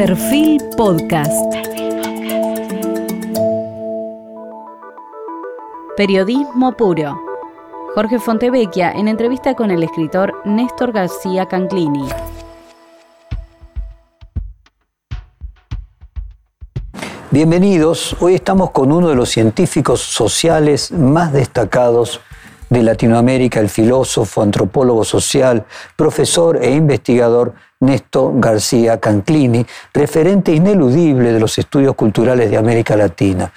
Perfil Podcast. Periodismo puro. Jorge Fontevecchia en entrevista con el escritor Néstor García Canclini. Bienvenidos, hoy estamos con uno de los científicos sociales más destacados de Latinoamérica, el filósofo, antropólogo social, profesor e investigador Néstor García Canclini, referente ineludible de los estudios culturales de América Latina.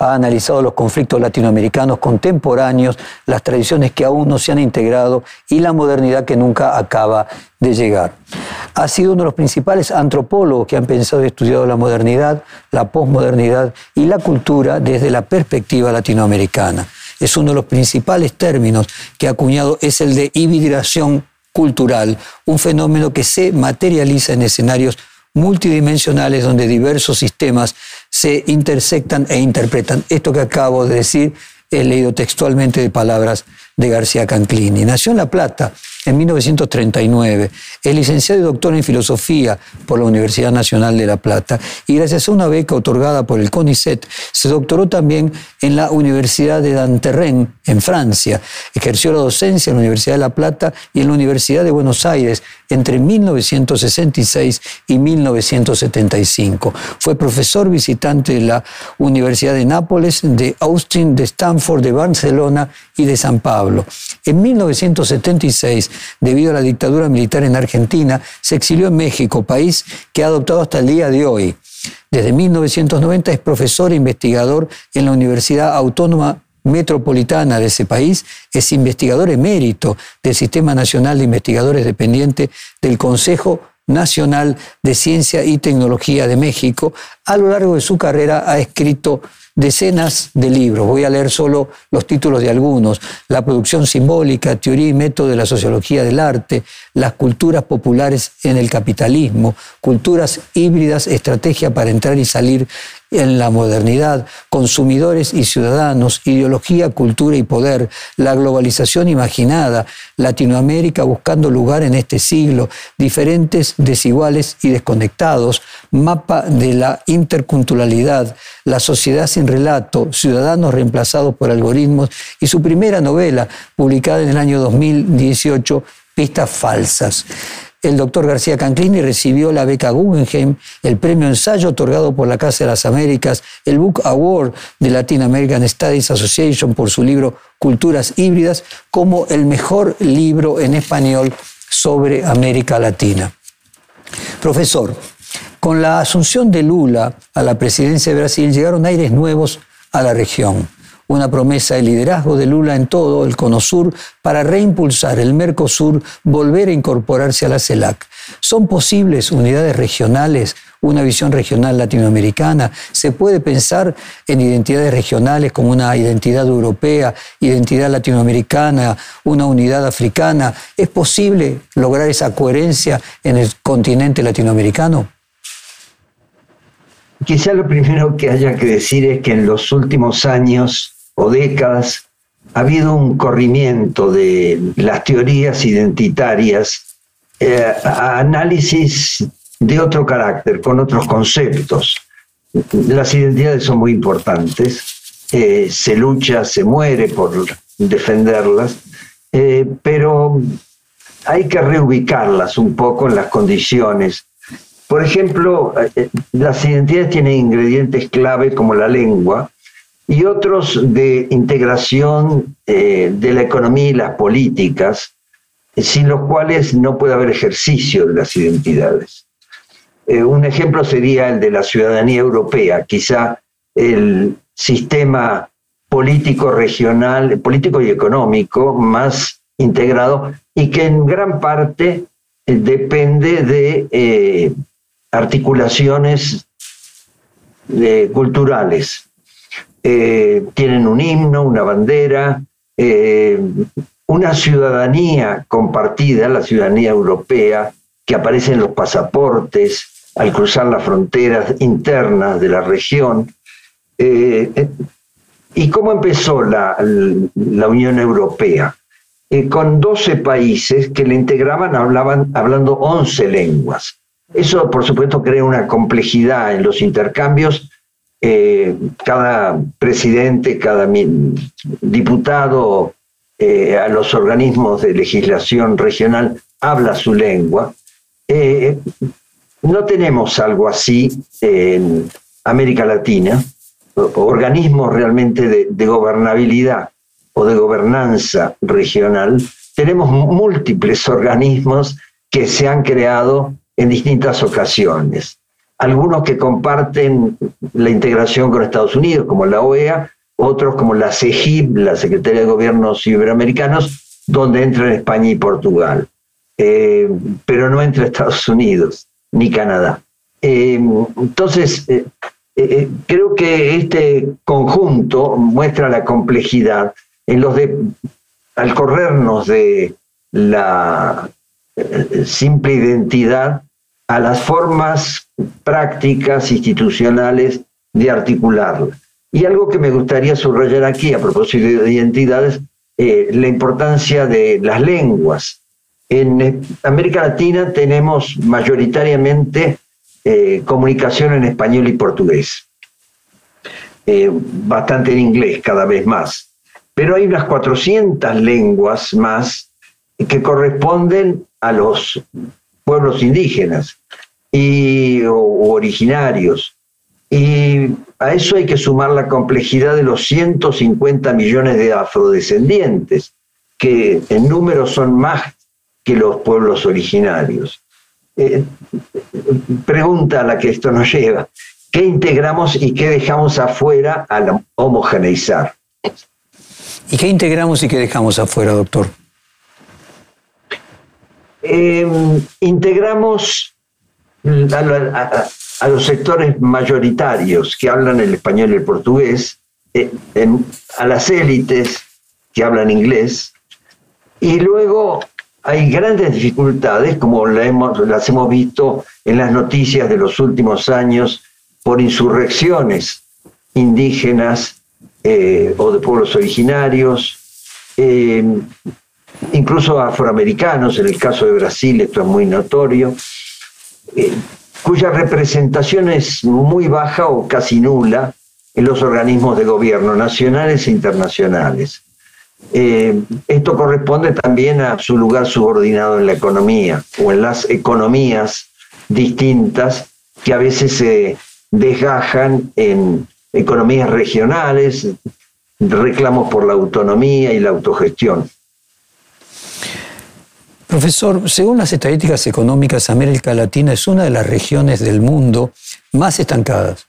Ha analizado los conflictos latinoamericanos contemporáneos, las tradiciones que aún no se han integrado y la modernidad que nunca acaba de llegar. Ha sido uno de los principales antropólogos que han pensado y estudiado la modernidad, la posmodernidad y la cultura desde la perspectiva latinoamericana. Es uno de los principales términos que ha acuñado es el de hibridación cultural, un fenómeno que se materializa en escenarios multidimensionales donde diversos sistemas se intersectan e interpretan. Esto que acabo de decir he leído textualmente de palabras de García Canclini. Nació en La Plata en 1939. Es licenciado y doctor en filosofía por la Universidad Nacional de La Plata y gracias a una beca otorgada por el CONICET se doctoró también en la Universidad de Danterren en Francia. Ejerció la docencia en la Universidad de La Plata y en la Universidad de Buenos Aires entre 1966 y 1975. Fue profesor visitante de la Universidad de Nápoles, de Austin, de Stanford, de Barcelona y de San Pablo. En 1976, debido a la dictadura militar en Argentina, se exilió en México, país que ha adoptado hasta el día de hoy. Desde 1990 es profesor e investigador en la Universidad Autónoma Metropolitana de ese país, es investigador emérito del Sistema Nacional de Investigadores dependiente del Consejo Nacional de Ciencia y Tecnología de México. A lo largo de su carrera ha escrito decenas de libros. Voy a leer solo los títulos de algunos. La producción simbólica, teoría y método de la sociología del arte, las culturas populares en el capitalismo, culturas híbridas, estrategia para entrar y salir en la modernidad, consumidores y ciudadanos, ideología, cultura y poder, la globalización imaginada, Latinoamérica buscando lugar en este siglo, diferentes, desiguales y desconectados, mapa de la interculturalidad, la sociedad sin relato, ciudadanos reemplazados por algoritmos y su primera novela, publicada en el año 2018, Pistas Falsas. El doctor García Canclini recibió la beca Guggenheim, el premio ensayo otorgado por la Casa de las Américas, el Book Award de Latin American Studies Association por su libro Culturas Híbridas, como el mejor libro en español sobre América Latina. Profesor, con la asunción de Lula a la presidencia de Brasil llegaron aires nuevos a la región una promesa de liderazgo de Lula en todo el Cono Sur para reimpulsar el Mercosur, volver a incorporarse a la CELAC. ¿Son posibles unidades regionales, una visión regional latinoamericana? ¿Se puede pensar en identidades regionales como una identidad europea, identidad latinoamericana, una unidad africana? ¿Es posible lograr esa coherencia en el continente latinoamericano? Quizá lo primero que haya que decir es que en los últimos años o décadas ha habido un corrimiento de las teorías identitarias eh, a análisis de otro carácter, con otros conceptos. Las identidades son muy importantes, eh, se lucha, se muere por defenderlas, eh, pero hay que reubicarlas un poco en las condiciones. Por ejemplo, las identidades tienen ingredientes clave como la lengua, y otros de integración eh, de la economía y las políticas, sin los cuales no puede haber ejercicio de las identidades. Eh, un ejemplo sería el de la ciudadanía europea, quizá el sistema político regional, político y económico más integrado y que en gran parte eh, depende de articulaciones culturales eh, tienen un himno, una bandera, eh, una ciudadanía compartida, la ciudadanía europea, que aparece en los pasaportes al cruzar las fronteras internas de la región. Eh, ¿Y cómo empezó la, Unión Europea? con 12 países que le integraban hablaban, hablando 11 lenguas. Eso, por supuesto, crea una complejidad en los intercambios. Eh, cada presidente, cada diputado eh, a los organismos de legislación regional habla su lengua. Eh, no tenemos algo así en América Latina, organismos realmente de gobernabilidad o de gobernanza regional. Tenemos múltiples organismos que se han creado en distintas ocasiones. Algunos que comparten la integración con Estados Unidos, como la OEA, otros como la CEGIP, la Secretaría de Gobiernos Iberoamericanos, donde entran España y Portugal, eh, pero no entre Estados Unidos ni Canadá. Eh, entonces, eh, creo que este conjunto muestra la complejidad en los de, al corrernos de la simple identidad a las formas prácticas institucionales de articularla. Y algo que me gustaría subrayar aquí a propósito de identidades, eh, la importancia de las lenguas. En América Latina tenemos mayoritariamente eh, comunicación en español y portugués, eh, bastante en inglés cada vez más. Pero hay unas 400 lenguas más que corresponden a los pueblos indígenas y, o, originarios. Y a eso hay que sumar la complejidad de los 150 millones de afrodescendientes, que en número son más que los pueblos originarios. Eh, pregunta a la que esto nos lleva, ¿qué integramos y qué dejamos afuera al homogeneizar? ¿Y qué integramos y qué dejamos afuera, doctor? Em, integramos a, los sectores mayoritarios que hablan el español y el portugués, eh, a las élites que hablan inglés, y luego hay grandes dificultades, como las hemos visto en las noticias de los últimos años, por insurrecciones indígenas eh, o de pueblos originarios, em, incluso afroamericanos, en el caso de Brasil esto es muy notorio, eh, cuya representación es muy baja o casi nula en los organismos de gobierno nacionales e internacionales. Eh, esto corresponde también a su lugar subordinado en la economía o en las economías distintas que a veces se desgajan en economías regionales, reclamos por la autonomía y la autogestión. Profesor, según las estadísticas económicas, América Latina es una de las regiones del mundo más estancadas,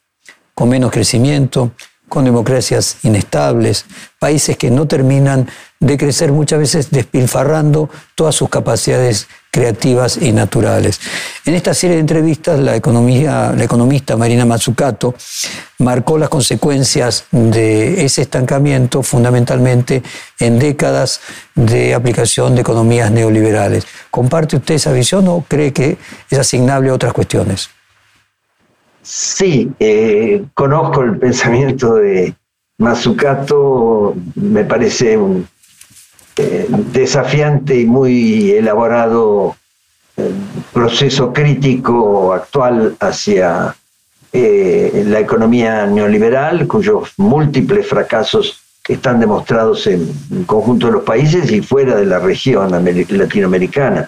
con menos crecimiento, con democracias inestables, países que no terminan de crecer muchas veces despilfarrando todas sus capacidades creativas y naturales. En esta serie de entrevistas, la, economía, la economista Marina Mazzucato marcó las consecuencias de ese estancamiento fundamentalmente en décadas de aplicación de economías neoliberales. ¿Comparte usted esa visión o cree que es asignable a otras cuestiones? Sí, eh, conozco el pensamiento de Mazzucato, me parece un eh, desafiante y muy elaborado eh, proceso crítico actual hacia la economía neoliberal, cuyos múltiples fracasos están demostrados en el conjunto de los países y fuera de la región latinoamericana.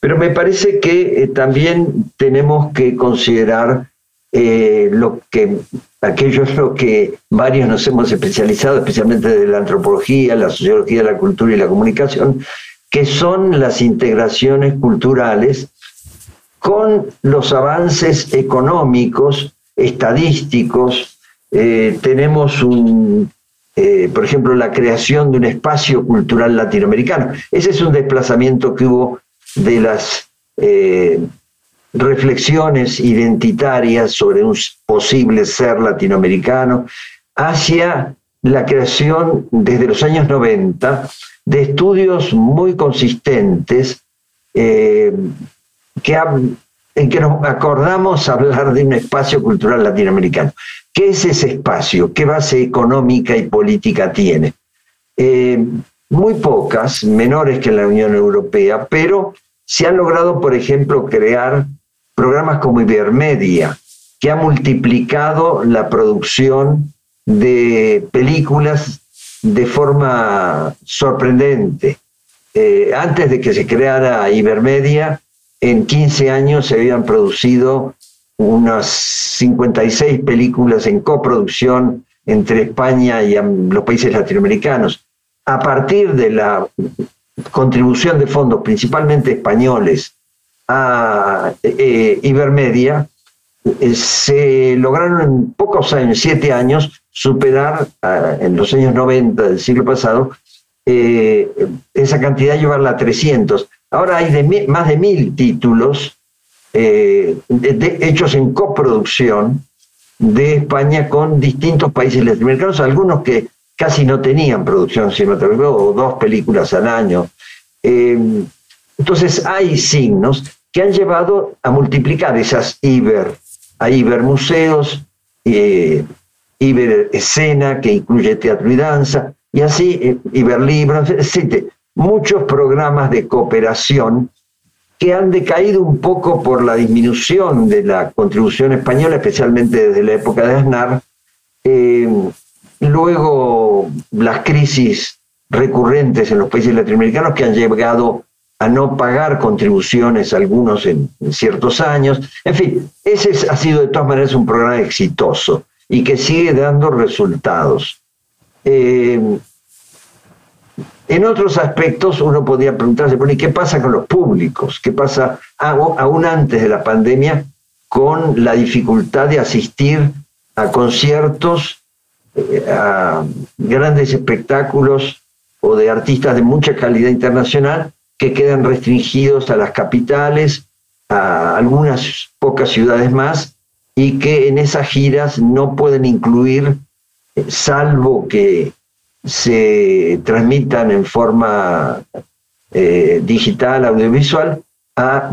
Pero me parece que eh, también tenemos que considerar eh, lo que aquellos lo que varios nos hemos especializado, especialmente de la antropología, la sociología, la cultura y la comunicación, que son las integraciones culturales con los avances económicos, estadísticos. Eh, tenemos un, por ejemplo, la creación de un espacio cultural latinoamericano. Ese es un desplazamiento que hubo de las eh, reflexiones identitarias sobre un posible ser latinoamericano hacia la creación desde los años 90 de estudios muy consistentes eh, que, en que nos acordamos hablar de un espacio cultural latinoamericano. ¿Qué es ese espacio? ¿Qué base económica y política tiene? Eh, muy pocas, menores que en la Unión Europea, pero se han logrado, por ejemplo, crear programas como Ibermedia, que ha multiplicado la producción de películas de forma sorprendente. Eh, antes de que se creara Ibermedia, en 15 años se habían producido unas 56 películas en coproducción entre España y los países latinoamericanos. A partir de la contribución de fondos, principalmente españoles, a eh, Ibermedia, eh, se lograron en pocos años, siete años, superar en los años 90 del siglo pasado eh, esa cantidad, llevarla a 300. Ahora hay más de mil títulos hechos en coproducción de España con distintos países latinoamericanos, algunos que casi no tenían producción cinematográfica o dos películas al año. Eh, entonces hay signos que han llevado a multiplicar esas Iber, a Iber Museos, eh, Iber Escena, que incluye teatro y danza, y así eh, Iber Libros, etc. Muchos programas de cooperación que han decaído un poco por la disminución de la contribución española, especialmente desde la época de Aznar. Luego, las crisis recurrentes en los países latinoamericanos que han llegado a no pagar contribuciones, algunos en, ciertos años. En fin, ese ha sido de todas maneras un programa exitoso y que sigue dando resultados. Eh, en otros aspectos uno podría preguntarse, ¿y qué pasa con los públicos? ¿Qué pasa aún antes de la pandemia con la dificultad de asistir a conciertos, a grandes espectáculos o de artistas de mucha calidad internacional que quedan restringidos a las capitales, a algunas pocas ciudades más, y que en esas giras no pueden incluir, eh, salvo que se transmitan en forma eh, digital, audiovisual, a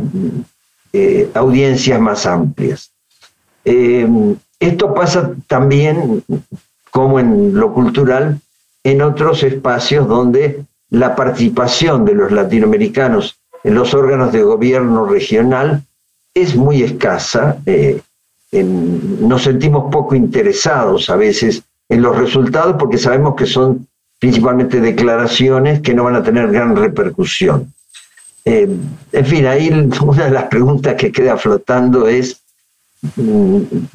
eh, audiencias más amplias. Esto pasa también, como en lo cultural, en otros espacios donde la participación de los latinoamericanos en los órganos de gobierno regional es muy escasa. Eh, nos sentimos poco interesados a veces en los resultados porque sabemos que son principalmente declaraciones que no van a tener gran repercusión. Eh, en fin, ahí una de las preguntas que queda flotando es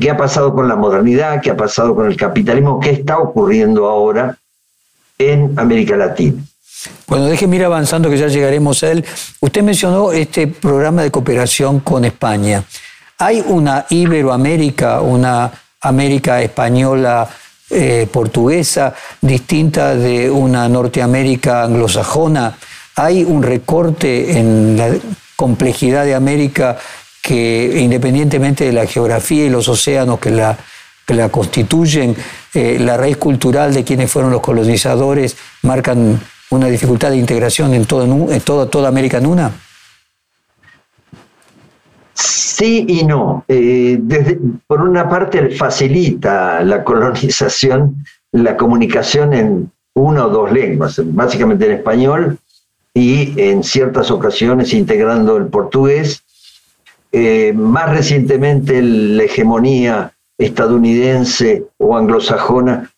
qué ha pasado con la modernidad, qué ha pasado con el capitalismo, qué está ocurriendo ahora en América Latina. Bueno, déjeme ir avanzando que ya llegaremos a él. Usted mencionó este programa de cooperación con España. ¿Hay una Iberoamérica, una América española eh, portuguesa distinta de una Norteamérica anglosajona. Hay un recorte en la complejidad de América que independientemente de la geografía y los océanos que la, la constituyen, eh, la raíz cultural de quienes fueron los colonizadores marcan una dificultad de integración en, todo, en toda América en una. Sí y no. Eh, por una parte facilita la colonización, la comunicación en una o dos lenguas, básicamente en español y en ciertas ocasiones integrando el portugués. Eh, más recientemente la hegemonía estadounidense o anglosajona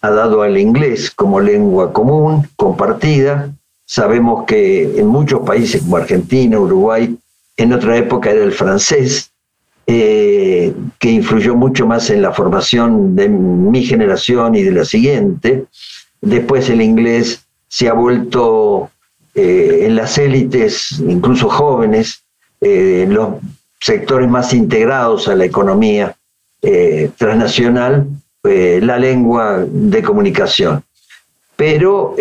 ha dado al inglés como lengua común, compartida. Sabemos que en muchos países como Argentina, Uruguay, en otra época era el francés, eh, que influyó mucho más en la formación de mi generación y de la siguiente. Después el inglés se ha vuelto eh, en las élites, incluso jóvenes, eh, los sectores más integrados a la economía transnacional, la lengua de comunicación. Pero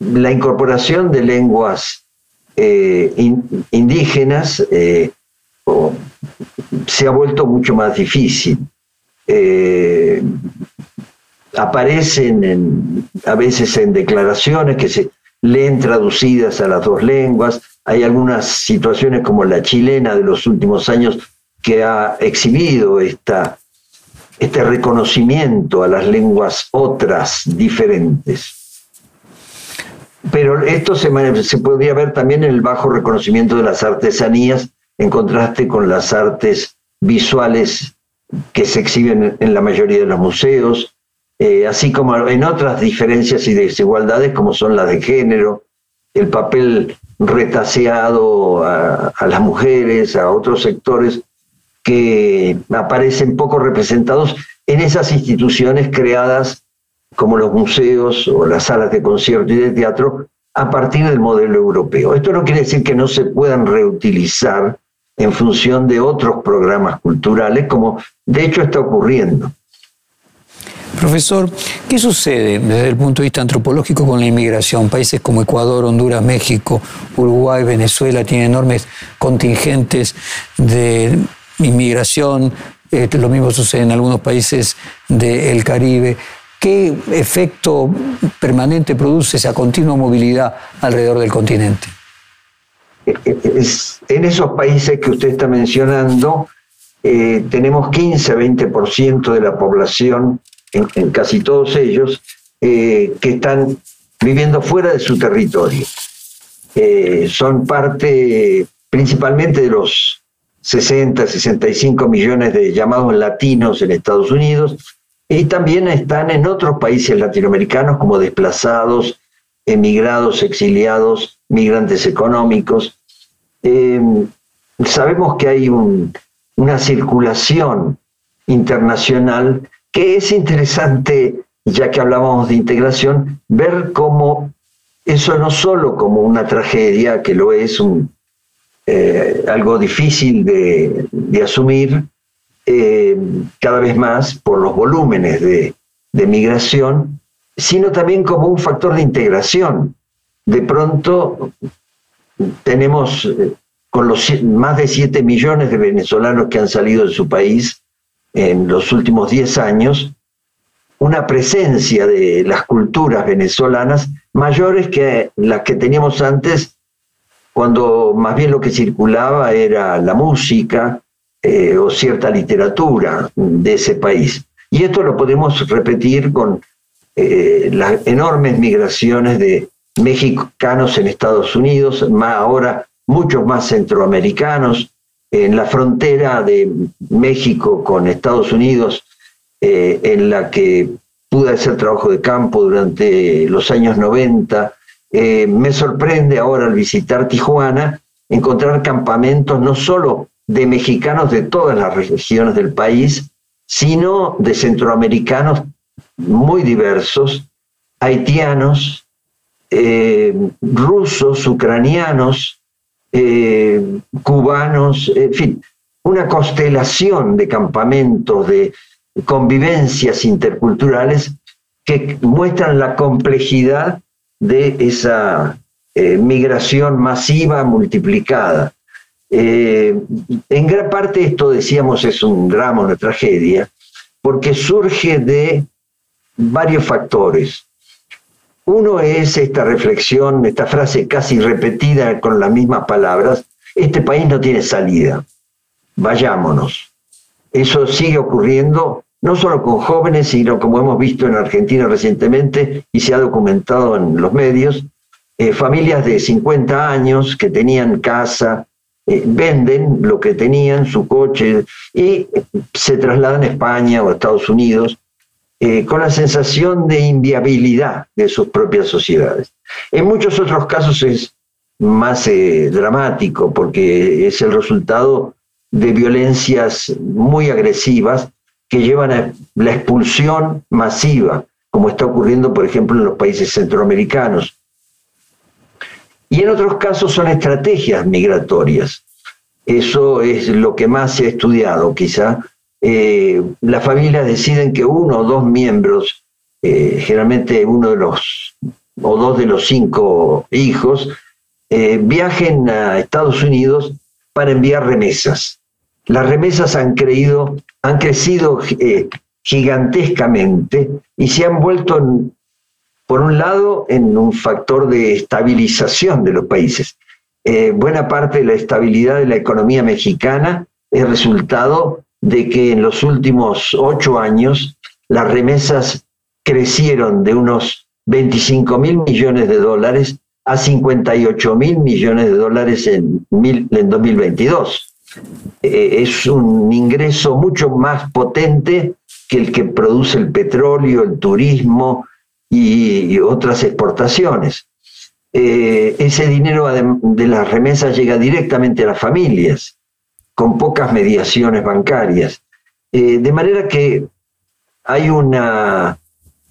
la incorporación de lenguas eh, indígenas eh, se ha vuelto mucho más difícil. Eh, aparecen a veces en declaraciones que se leen traducidas a las dos lenguas. Hay algunas situaciones como la chilena de los últimos años que ha exhibido esta, este reconocimiento a las lenguas otras diferentes. pero esto se, se podría ver también en el bajo reconocimiento de las artesanías en contraste con las artes visuales que se exhiben en la mayoría de los museos, eh, así como en otras diferencias y desigualdades como son las de género, el papel retaseado a, las mujeres, a otros sectores que aparecen poco representados en esas instituciones creadas como los museos o las salas de concierto y de teatro a partir del modelo europeo. Esto no quiere decir que no se puedan reutilizar en función de otros programas culturales, como de hecho está ocurriendo. Profesor, ¿qué sucede desde el punto de vista antropológico con la inmigración? Países como Ecuador, Honduras, México, Uruguay, Venezuela tienen enormes contingentes de inmigración. Eh, lo mismo sucede en algunos países del Caribe. ¿Qué efecto permanente produce esa continua movilidad alrededor del continente? en esos países que usted está mencionando, eh, tenemos 15-20% de la población, en, casi todos ellos, eh, que están viviendo fuera de su territorio. Eh, son parte principalmente de los 60, 65 millones de llamados latinos en Estados Unidos y también están en otros países latinoamericanos como desplazados, emigrados, exiliados, migrantes económicos. Em, sabemos que hay una circulación internacional que es interesante, ya que hablábamos de integración, ver cómo eso no solo como una tragedia, que lo es eh, algo difícil de, asumir eh, cada vez más por los volúmenes de, de migración, sino también como un factor de integración. De pronto tenemos eh, con los más de 7 millones de venezolanos que han salido de su país en los últimos 10 años, una presencia de las culturas venezolanas mayores que las que teníamos antes, cuando más bien lo que circulaba era la música eh, o cierta literatura de ese país. Y esto lo podemos repetir con eh, las enormes migraciones de mexicanos en Estados Unidos, más ahora muchos más centroamericanos, en la frontera de México con Estados Unidos, eh, en la que pude hacer trabajo de campo durante los años 90. Eh, me sorprende ahora al visitar Tijuana encontrar campamentos no solo de mexicanos de todas las regiones del país, sino de centroamericanos muy diversos, haitianos, eh, rusos, ucranianos, eh, cubanos, en fin, una constelación de campamentos, de convivencias interculturales que muestran la complejidad de esa eh, migración masiva multiplicada. en gran parte esto, decíamos, es un drama, una tragedia, porque surge de varios factores. Uno es esta reflexión, esta frase casi repetida con las mismas palabras, este país no tiene salida, vayámonos. Eso sigue ocurriendo no solo con jóvenes, sino como hemos visto en Argentina recientemente y se ha documentado en los medios, eh, familias de 50 años que tenían casa, eh, venden lo que tenían, su coche, y se trasladan a España o a Estados Unidos eh, con la sensación de inviabilidad de sus propias sociedades. En muchos otros casos es más eh, dramático porque es el resultado de violencias muy agresivas que llevan a la expulsión masiva, como está ocurriendo, por ejemplo, en los países centroamericanos. Y en otros casos son estrategias migratorias. Eso es lo que más se ha estudiado, quizá, eh, las familias deciden que uno o dos miembros, eh, generalmente uno de los o dos de los cinco hijos, eh, viajen a Estados Unidos para enviar remesas. Las remesas han, creído, han crecido gigantescamente y se han vuelto, por un lado, en un factor de estabilización de los países. buena parte de la estabilidad de la economía mexicana es resultado de que en los últimos ocho años las remesas crecieron de unos 25 mil millones de dólares a 58 mil millones de dólares en, en 2022. Eh, es un ingreso mucho más potente que el que produce el petróleo, el turismo y, otras exportaciones. Eh, ese dinero de las remesas llega directamente a las familias, con pocas mediaciones bancarias. Eh, de manera que hay una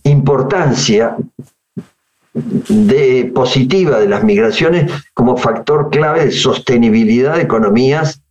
importancia positiva de las migraciones como factor clave de sostenibilidad de economías,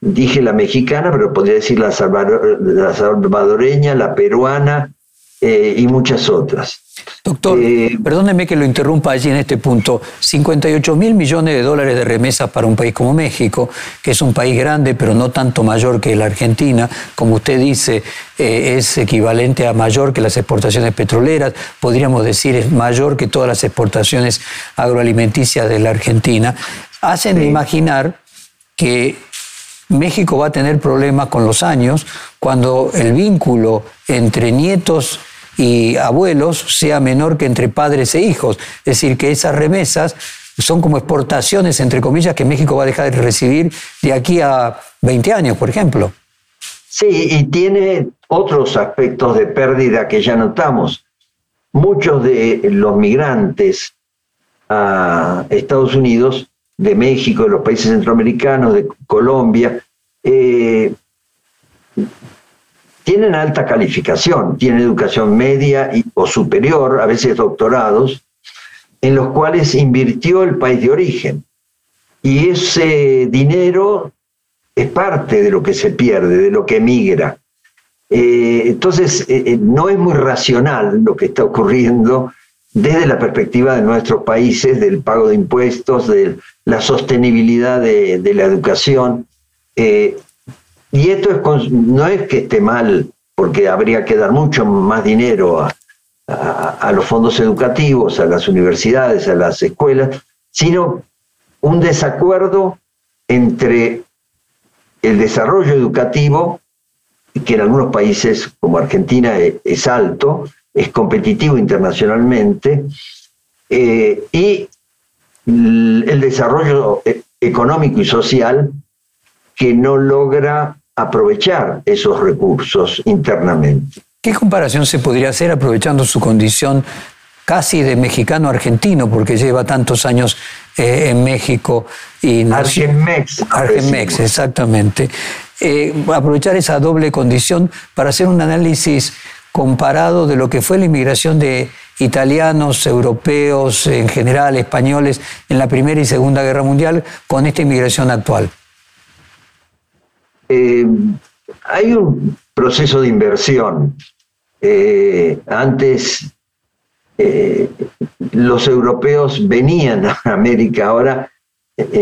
dije la mexicana, pero podría decir la, salvadoreña, la peruana eh, y muchas otras. Doctor, eh, perdóneme que lo interrumpa allí en este punto. 58 mil millones de dólares de remesas para un país como México, que es un país grande, pero no tanto mayor que la Argentina. Como usted dice, eh, es equivalente a mayor que las exportaciones petroleras. Podríamos decir, es mayor que todas las exportaciones agroalimenticias de la Argentina. Hacen imaginar que México va a tener problemas con los años cuando el vínculo entre nietos y abuelos sea menor que entre padres e hijos. Es decir, que esas remesas son como exportaciones, entre comillas, que México va a dejar de recibir de aquí a 20 años, por ejemplo. Sí, y tiene otros aspectos de pérdida que ya notamos. Muchos de los migrantes a Estados Unidos, de México, de los países centroamericanos, de Colombia, eh, tienen alta calificación, tienen educación media o superior, a veces doctorados, en los cuales invirtió el país de origen. Y ese dinero es parte de lo que se pierde, de lo que emigra. Eh, entonces, eh, eh, no es muy racional lo que está ocurriendo desde la perspectiva de nuestros países, del pago de impuestos, de la sostenibilidad de, la educación. Y esto es, no es que esté mal, porque habría que dar mucho más dinero a, los fondos educativos, a las universidades, a las escuelas, sino un desacuerdo entre el desarrollo educativo, que en algunos países como Argentina e, es, alto, es competitivo internacionalmente, eh, y el desarrollo e, económico y social que no logra aprovechar esos recursos internamente. ¿Qué comparación se podría hacer aprovechando su condición casi de mexicano argentino, porque lleva tantos años eh, en México y Argenmex. Argenmex, exactamente. Eh, aprovechar esa doble condición para hacer un análisis comparado de lo que fue la inmigración de italianos, europeos, en general españoles, en la Primera y Segunda Guerra Mundial con esta inmigración actual. Eh, hay un proceso de inversión. Eh, antes eh, los europeos venían a América, ahora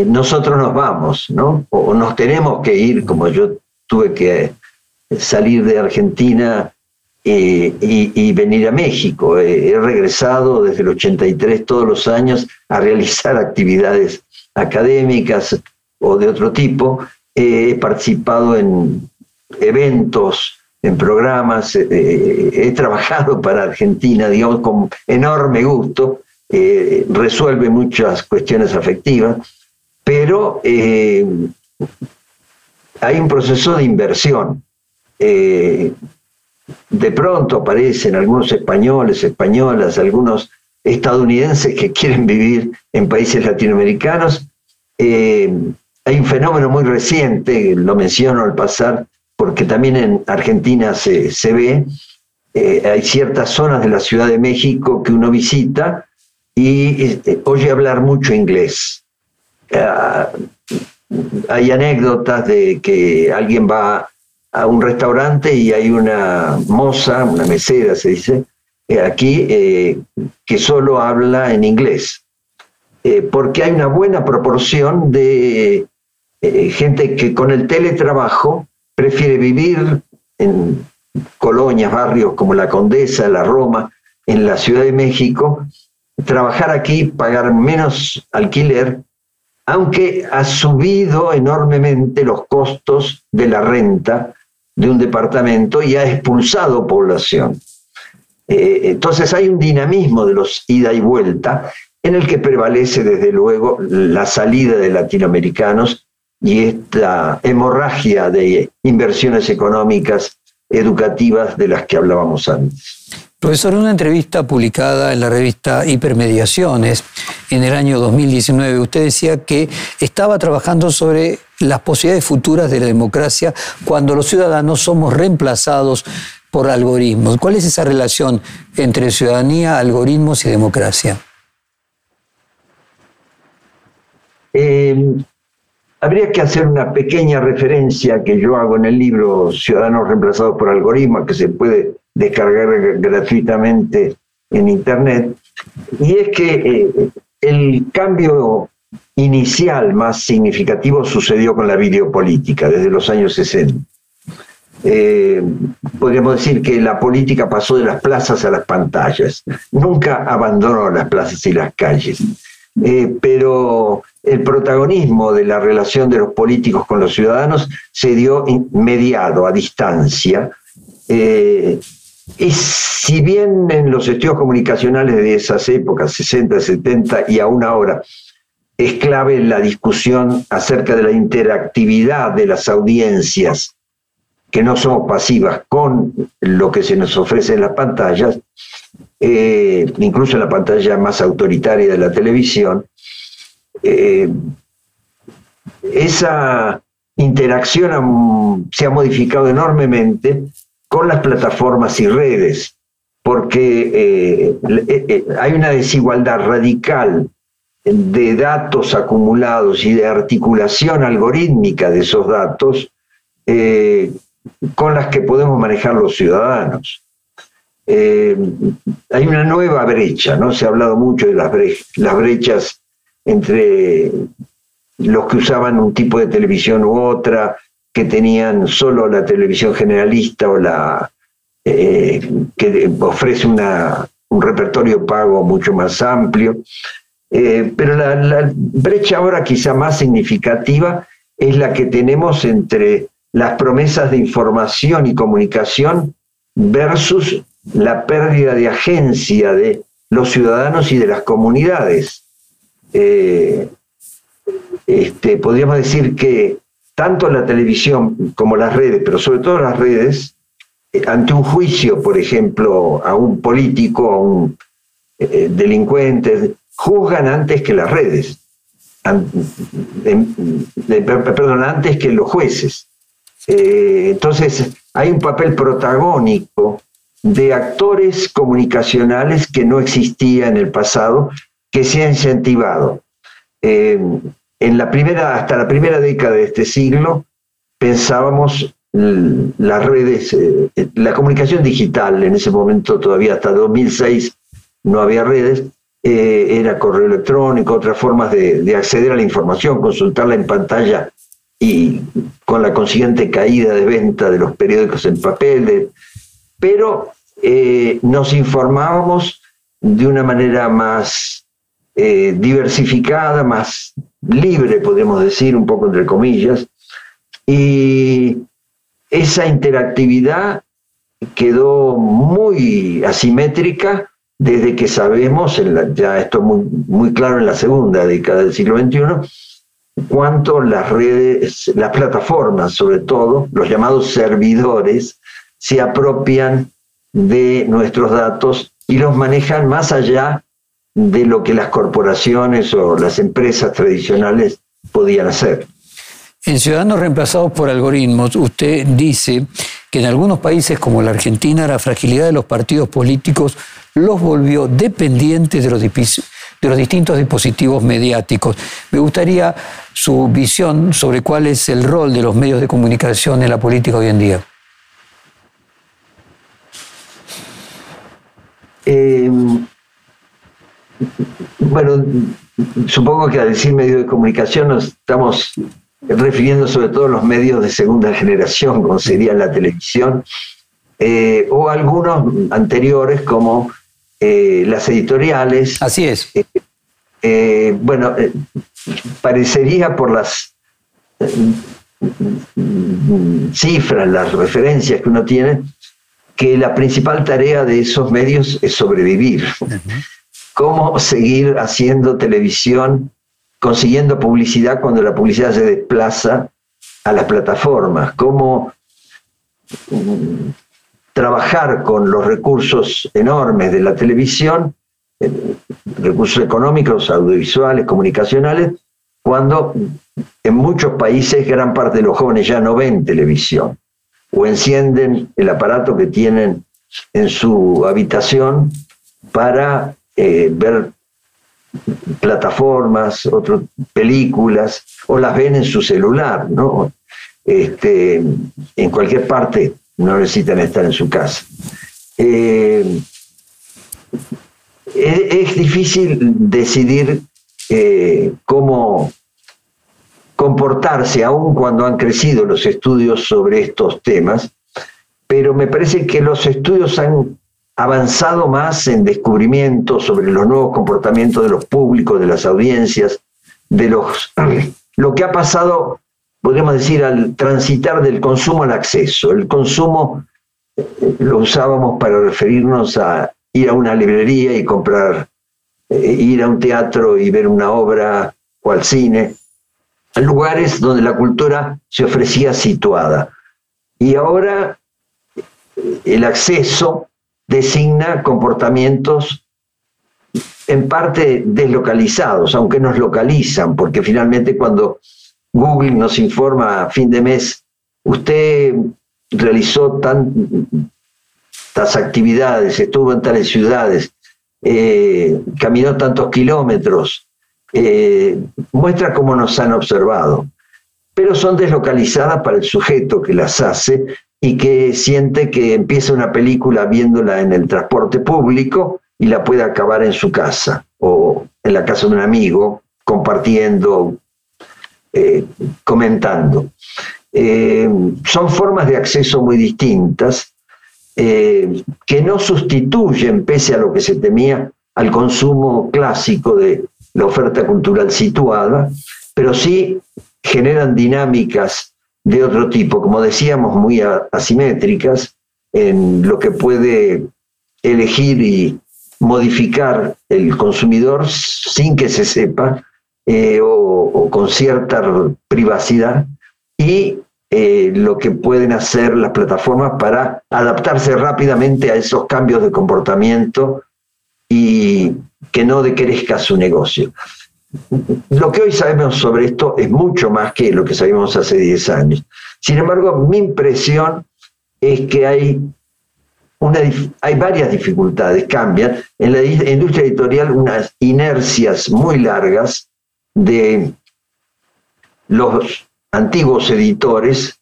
nosotros nos vamos, ¿no? O nos tenemos que ir, como yo tuve que salir de Argentina y, venir a México. he regresado desde el 83 todos los años a realizar actividades académicas o de otro tipo he participado en eventos, en programas, eh, eh, he trabajado para Argentina, digamos, con enorme gusto, eh, resuelve muchas cuestiones afectivas, pero hay un proceso de inversión. de pronto aparecen algunos españoles, españolas, algunos estadounidenses que quieren vivir en países latinoamericanos hay un fenómeno muy reciente, lo menciono al pasar, porque también en Argentina se, ve, eh, hay ciertas zonas de la Ciudad de México que uno visita y eh, oye hablar mucho inglés. Ah, hay anécdotas de que alguien va a un restaurante y hay una moza, una mesera se dice, eh, aquí, que solo habla en inglés. porque hay una buena proporción de eh, gente que con el teletrabajo prefiere vivir en colonias, barrios como la Condesa, la Roma, en la Ciudad de México, trabajar aquí, pagar menos alquiler, aunque ha subido enormemente los costos de la renta de un departamento y ha expulsado población. Eh, entonces hay un dinamismo de los ida y vuelta en el que prevalece desde luego la salida de latinoamericanos y esta hemorragia de inversiones económicas educativas de las que hablábamos antes. Profesor, en una entrevista publicada en la revista Hipermediaciones en el año 2019, usted decía que estaba trabajando sobre las posibilidades futuras de la democracia cuando los ciudadanos somos reemplazados por algoritmos. ¿Cuál es esa relación entre ciudadanía, algoritmos y democracia? Eh, habría que hacer una pequeña referencia que yo hago en el libro Ciudadanos reemplazados por algoritmos, que se puede descargar gratuitamente en Internet, y es que eh, el cambio inicial más significativo sucedió con la videopolítica desde los años 60. Eh, podríamos decir que la política pasó de las plazas a las pantallas, nunca abandonó las plazas y las calles, eh, pero el protagonismo de la relación de los políticos con los ciudadanos se dio mediado, a distancia, y si bien en los estudios comunicacionales de esas épocas, 60, 70 y aún ahora, es clave la discusión acerca de la interactividad de las audiencias, que no somos pasivas con lo que se nos ofrece en las pantallas, eh, incluso en la pantalla más autoritaria de la televisión, eh, esa interacción se ha modificado enormemente con las plataformas y redes, porque eh, eh, hay una desigualdad radical de datos acumulados y de articulación algorítmica de esos datos con las que podemos manejar los ciudadanos. hay una nueva brecha, ¿no? Se ha hablado mucho de las brechas entre los que usaban un tipo de televisión u otra, que tenían solo la televisión generalista o la eh, que ofrece una, un repertorio pago mucho más amplio. Eh, pero la, la, brecha ahora quizá más significativa es la que tenemos entre las promesas de información y comunicación versus la pérdida de agencia de los ciudadanos y de las comunidades. Eh, este, podríamos decir que tanto la televisión como las redes, pero sobre todo las redes, eh, ante un juicio, por ejemplo, a un político, a un eh, delincuente, juzgan antes que las redes, perdón, antes que los jueces. Eh, entonces, hay un papel protagónico de actores comunicacionales que no existía en el pasado, que se ha incentivado. En la primera, hasta la primera década de este siglo pensábamos las redes, eh, la comunicación digital, en ese momento todavía hasta 2006 no había redes, eh, era correo electrónico, otras formas de, acceder a la información, consultarla en pantalla y con la consiguiente caída de venta de los periódicos en papel, pero eh, nos informábamos de una manera más diversificada, más libre, podemos decir, un poco entre comillas, y esa interactividad quedó muy asimétrica desde que sabemos, ya esto muy, muy claro en la segunda década del siglo XXI, cuánto las redes, las plataformas sobre todo, los llamados servidores, se apropian de nuestros datos y los manejan más allá de lo que las corporaciones o las empresas tradicionales podían hacer. En Ciudadanos Reemplazados por Algoritmos, usted dice que en algunos países como la Argentina la fragilidad de los partidos políticos los volvió dependientes de los, de los distintos dispositivos mediáticos. Me gustaría su visión sobre cuál es el rol de los medios de comunicación en la política hoy en día. Eh, bueno, supongo que al decir medios de comunicación nos estamos refiriendo sobre todo a los medios de segunda generación, como sería la televisión, eh, o algunos anteriores como eh, las editoriales. Así es. Eh, bueno, parecería por las cifras, las referencias que uno tiene, que la principal tarea de esos medios es sobrevivir. Cómo seguir haciendo televisión, consiguiendo publicidad cuando la publicidad se desplaza a las plataformas, cómo mm, trabajar con los recursos enormes de la televisión, eh, recursos económicos, audiovisuales, comunicacionales, cuando en muchos países gran parte de los jóvenes ya no ven televisión o encienden el aparato que tienen en su habitación para eh, ver plataformas, otras películas, o las ven en su celular, ¿no? Este, en cualquier parte, no necesitan estar en su casa. Eh, es, difícil decidir eh, cómo comportarse, aun cuando han crecido los estudios sobre estos temas, pero me parece que los estudios han avanzado más en descubrimientos sobre los nuevos comportamientos de los públicos, de las audiencias, de los lo que ha pasado, podríamos decir, al transitar del consumo al acceso. El consumo eh, lo usábamos para referirnos a ir a una librería y comprar, eh, ir a un teatro y ver una obra o al cine, lugares donde la cultura se ofrecía situada. Y ahora eh, el acceso designa comportamientos en parte deslocalizados, aunque nos localizan, porque finalmente cuando Google nos informa a fin de mes, usted realizó tantas actividades, estuvo en tales ciudades, eh, caminó tantos kilómetros, eh, muestra cómo nos han observado, pero son deslocalizadas para el sujeto que las hace y que siente que empieza una película viéndola en el transporte público y la puede acabar en su casa o en la casa de un amigo, compartiendo, eh, comentando. Eh, son formas de acceso muy distintas eh, que no sustituyen, pese a lo que se temía, al consumo clásico de la oferta cultural situada, pero sí generan dinámicas de otro tipo, como decíamos, muy asimétricas en lo que puede elegir y modificar el consumidor sin que se sepa eh, o, con cierta privacidad y eh, lo que pueden hacer las plataformas para adaptarse rápidamente a esos cambios de comportamiento y que no decrezca su negocio. Lo que hoy sabemos sobre esto es mucho más que lo que sabíamos hace 10 años. Sin embargo, mi impresión es que hay, una, hay varias dificultades, cambian. En la industria editorial unas inercias muy largas de los antiguos editores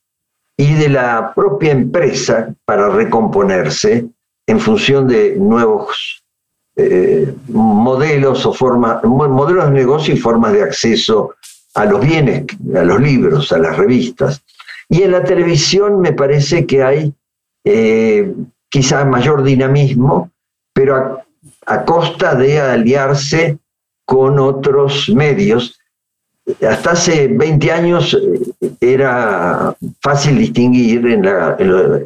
y de la propia empresa para recomponerse en función de nuevos eh, modelos o formas, modelos de negocio y formas de acceso a los bienes, a los libros, a las revistas. Y en la televisión me parece que hay eh, quizá mayor dinamismo, pero a, costa de aliarse con otros medios. Hasta hace 20 años eh, era fácil distinguir en la, en la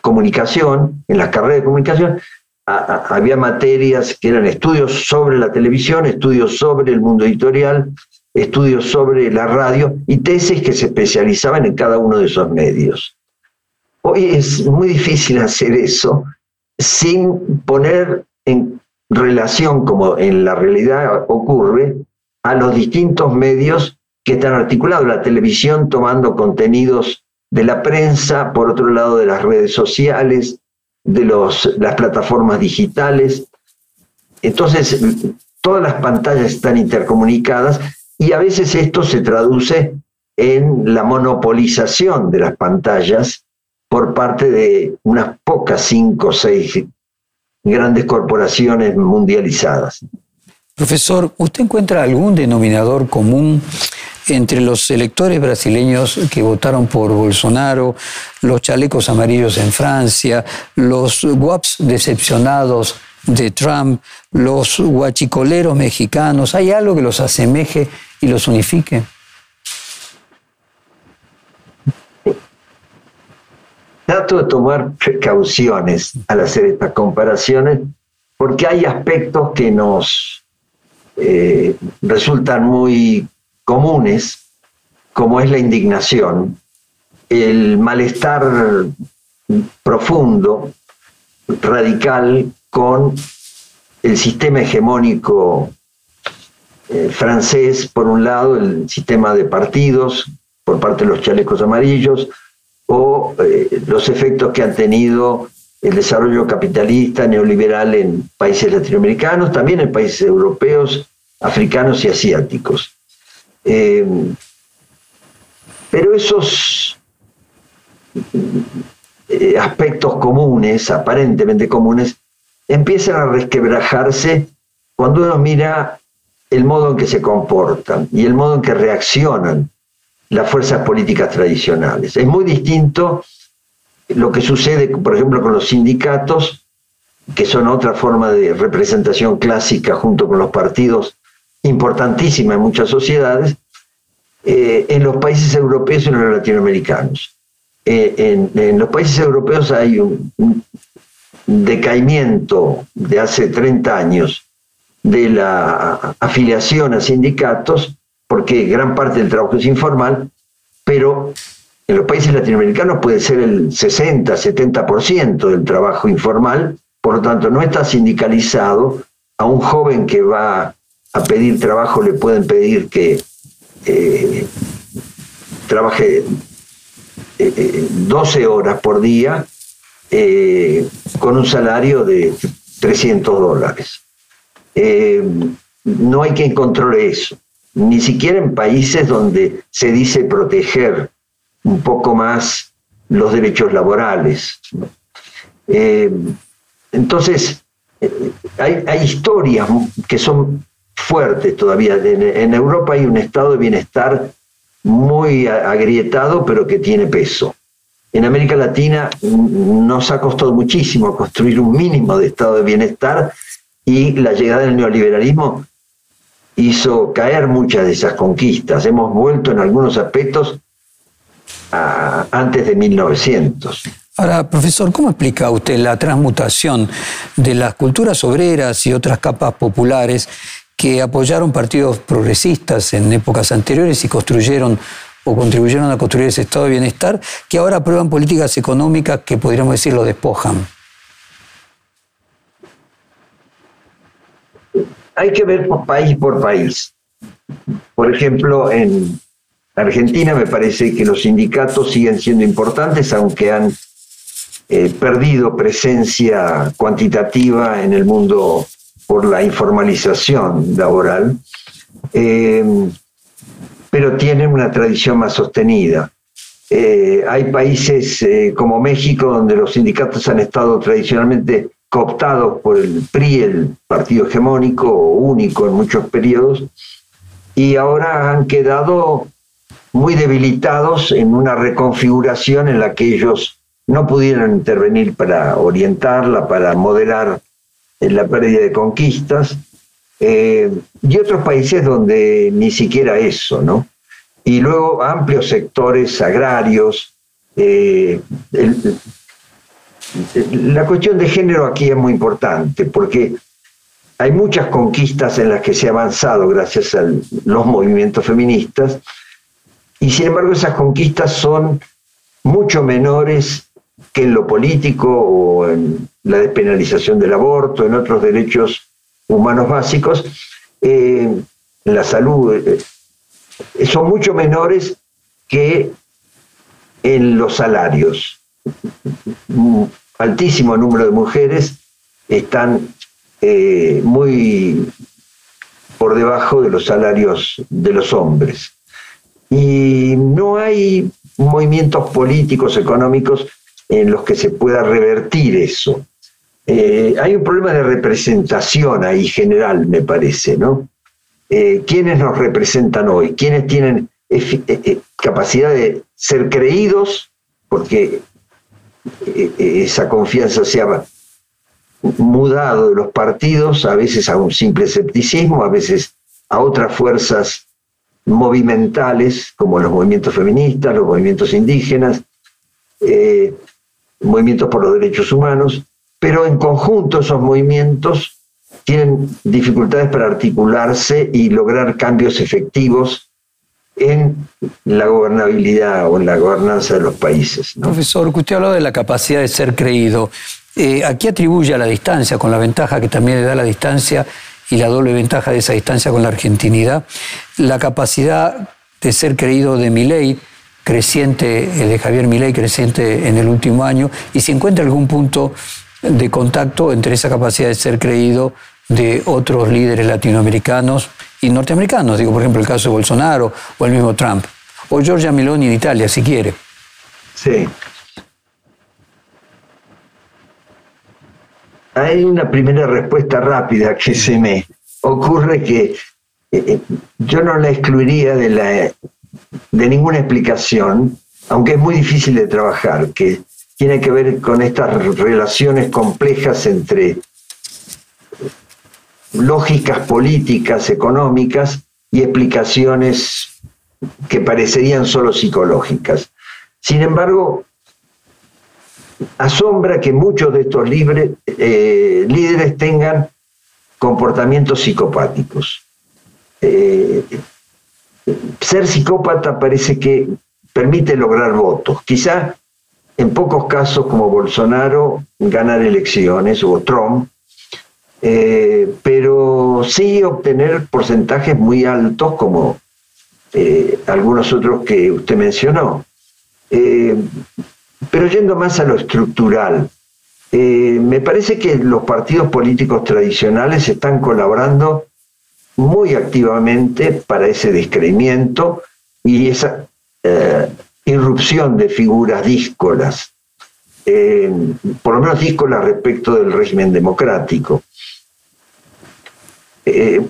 comunicación, en las carreras de comunicación, había materias que eran estudios sobre la televisión, estudios sobre el mundo editorial, estudios sobre la radio y tesis que se especializaban en cada uno de esos medios. Hoy es muy difícil hacer eso sin poner en relación, como en la realidad ocurre, a los distintos medios que están articulados. La televisión tomando contenidos de la prensa, por otro lado de las redes sociales, de los, las plataformas digitales. Entonces, todas las pantallas están intercomunicadas y a veces esto se traduce en la monopolización de las pantallas por parte de unas pocas cinco o seis grandes corporaciones mundializadas. Profesor, ¿usted encuentra algún denominador común entre los electores brasileños que votaron por Bolsonaro, los chalecos amarillos en Francia, los guaps decepcionados de Trump, los guachicoleros mexicanos, ¿hay algo que los asemeje y los unifique? Trato de tomar precauciones al hacer estas comparaciones porque hay aspectos que nos eh, resultan muy comunes, como es la indignación, el malestar profundo, radical con el sistema hegemónico eh, francés, por un lado, el sistema de partidos por parte de los chalecos amarillos, o eh, los efectos que han tenido el desarrollo capitalista neoliberal en países latinoamericanos, también en países europeos, africanos y asiáticos. Eh, pero esos aspectos comunes, aparentemente comunes, empiezan a resquebrajarse cuando uno mira el modo en que se comportan y el modo en que reaccionan las fuerzas políticas tradicionales. Es muy distinto lo que sucede, por ejemplo, con los sindicatos, que son otra forma de representación clásica junto con los partidos importantísima en muchas sociedades, eh, en los países europeos y en los latinoamericanos. Eh, en, los países europeos hay un, un, decaimiento de hace 30 años de la afiliación a sindicatos, porque gran parte del trabajo es informal, pero en los países latinoamericanos puede ser el 60, 70% del trabajo informal, por lo tanto no está sindicalizado. A un joven que va a pedir trabajo le pueden pedir que eh, trabaje 12 eh, horas por día eh, con un salario de 300 dólares. no hay quien controle eso ni siquiera en países donde se dice proteger un poco más los derechos laborales. Eh, entonces, eh, hay, historias que son fuertes todavía. En, Europa hay un estado de bienestar muy agrietado, pero que tiene peso. En América Latina nos ha costado muchísimo construir un mínimo de estado de bienestar y la llegada del neoliberalismo hizo caer muchas de esas conquistas. Hemos vuelto en algunos aspectos a antes de 1900. Ahora, profesor, ¿cómo explica usted la transmutación de las culturas obreras y otras capas populares que apoyaron partidos progresistas en épocas anteriores y construyeron o contribuyeron a construir ese estado de bienestar, que ahora aprueban políticas económicas que podríamos decir lo despojan? hay que ver país por país. Por ejemplo, en Argentina me parece que los sindicatos siguen siendo importantes, aunque han eh, perdido presencia cuantitativa en el mundo por la informalización laboral, eh, pero tienen una tradición más sostenida. Eh, hay países como México donde los sindicatos han estado tradicionalmente cooptados por el PRI, el partido hegemónico único en muchos periodos, y ahora han quedado muy debilitados en una reconfiguración en la que ellos no pudieron intervenir para orientarla, para moderar la pérdida de conquistas, eh, y otros países donde ni siquiera eso, ¿no? Y luego amplios sectores agrarios, eh, la cuestión de género aquí es muy importante porque hay muchas conquistas en las que se ha avanzado gracias a los movimientos feministas y sin embargo esas conquistas son mucho menores que en lo político o en la despenalización del aborto, en otros derechos humanos básicos, eh, la salud, eh, son mucho menores que en los salarios altísimo número de mujeres están eh, muy por debajo de los salarios de los hombres. Y no hay movimientos políticos, económicos en los que se pueda revertir eso. Eh, hay un problema de representación ahí general, me parece, ¿no? Eh, ¿Quiénes nos representan hoy? ¿Quiénes tienen capacidad de ser creídos? Porque esa confianza se ha mudado de los partidos, a veces a un simple escepticismo, a veces a otras fuerzas movimentales, como los movimientos feministas, los movimientos indígenas, eh, movimientos por los derechos humanos, pero en conjunto esos movimientos tienen dificultades para articularse y lograr cambios efectivos en la gobernabilidad o en la gobernanza de los países. Profesor, usted habló de la capacidad de ser creído. Eh, ¿A qué atribuye a la distancia, con la ventaja que también le da la distancia y la doble ventaja de esa distancia con la argentinidad, la capacidad de ser creído de Milei, creciente, de Javier Milei, creciente en el último año, y si encuentra algún punto de contacto entre esa capacidad de ser creído de otros líderes latinoamericanos y norteamericanos, digo por ejemplo el caso de Bolsonaro o el mismo Trump, o Giorgia Meloni en Italia, si quiere. Sí. Hay una primera respuesta rápida que se me ocurre que eh, eh, yo no la excluiría de, la, de ninguna explicación, aunque es muy difícil de trabajar, que tiene que ver con estas relaciones complejas entre lógicas políticas, económicas y explicaciones que parecerían solo psicológicas. Sin embargo, asombra que muchos de estos eh, líderes tengan comportamientos psicopáticos. Eh, ser psicópata parece que permite lograr votos. Quizá en pocos casos como Bolsonaro ganar elecciones o Trump, eh, pero sí obtener porcentajes muy altos como algunos otros que usted mencionó. Pero yendo más a lo estructural, eh, me parece que los partidos políticos tradicionales están colaborando muy activamente para ese descreimiento y esa eh, irrupción de figuras díscolas, eh, por lo menos díscolas respecto del régimen democrático.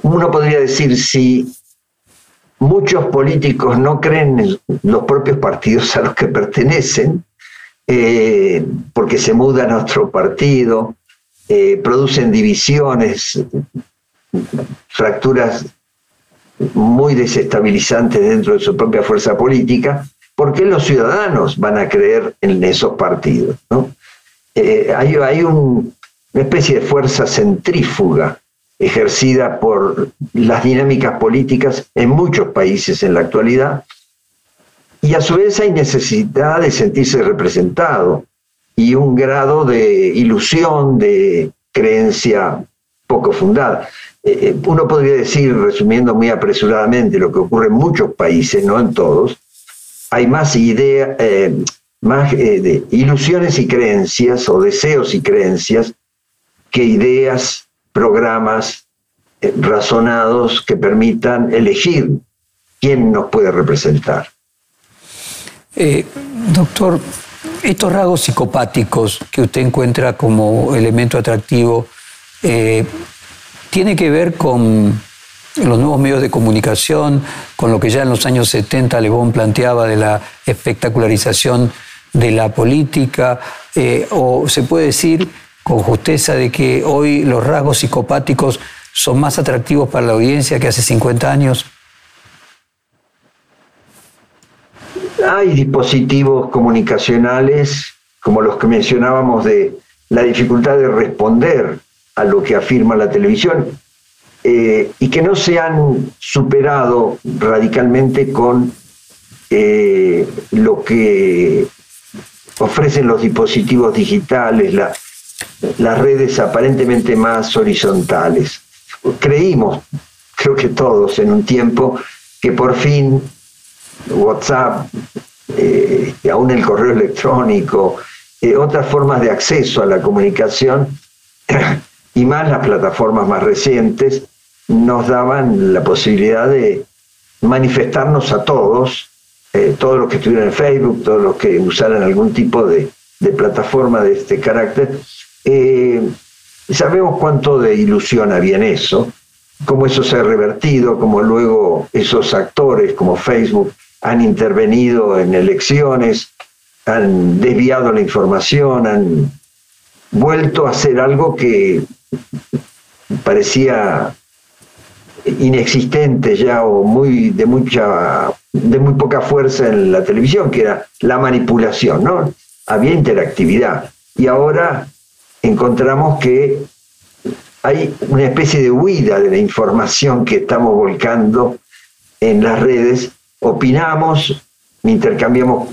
uno podría decir, si muchos políticos no creen en los propios partidos a los que pertenecen, eh, porque se mudan a otro partido, eh, producen divisiones, fracturas muy desestabilizantes dentro de su propia fuerza política, ¿por qué los ciudadanos van a creer en esos partidos? Eh, hay, hay una especie de fuerza centrífuga ejercida por las dinámicas políticas en muchos países en la actualidad, y a su vez hay necesidad de sentirse representado y un grado de ilusión, de creencia poco fundada. Eh, eh, uno podría decir, resumiendo muy apresuradamente lo que ocurre en muchos países, no en todos, hay más ideas, eh, más de ilusiones y creencias o deseos y creencias que ideas, programas razonados que permitan elegir quién nos puede representar. Eh, doctor, estos rasgos psicopáticos que usted encuentra como elemento atractivo, eh, ¿tiene que ver con los nuevos medios de comunicación, con lo que ya en los años 70 Lebón planteaba de la espectacularización de la política, eh, o se puede decir con justeza de que hoy los rasgos psicopáticos son más atractivos para la audiencia que hace 50 años? Hay dispositivos comunicacionales, como los que mencionábamos de la dificultad de responder a lo que afirma la televisión, eh, y que no se han superado radicalmente con eh, lo que ofrecen los dispositivos digitales, las redes aparentemente más horizontales. Creímos, creo que todos en un tiempo, que por fin WhatsApp, eh, aún el correo electrónico, otras formas de acceso a la comunicación y más las plataformas más recientes nos daban la posibilidad de manifestarnos a todos, eh, todos los que estuvieran en Facebook, todos los que usaran algún tipo de, plataforma de este carácter. sabemos cuánto de ilusión había en eso, cómo eso se ha revertido, cómo luego esos actores como Facebook han intervenido en elecciones, han desviado la información, han vuelto a hacer algo que parecía inexistente ya o muy de mucha de muy poca fuerza en la televisión, que era la manipulación, ¿no? Había interactividad. Y ahora encontramos que hay una especie de huida de la información que estamos volcando en las redes, opinamos, intercambiamos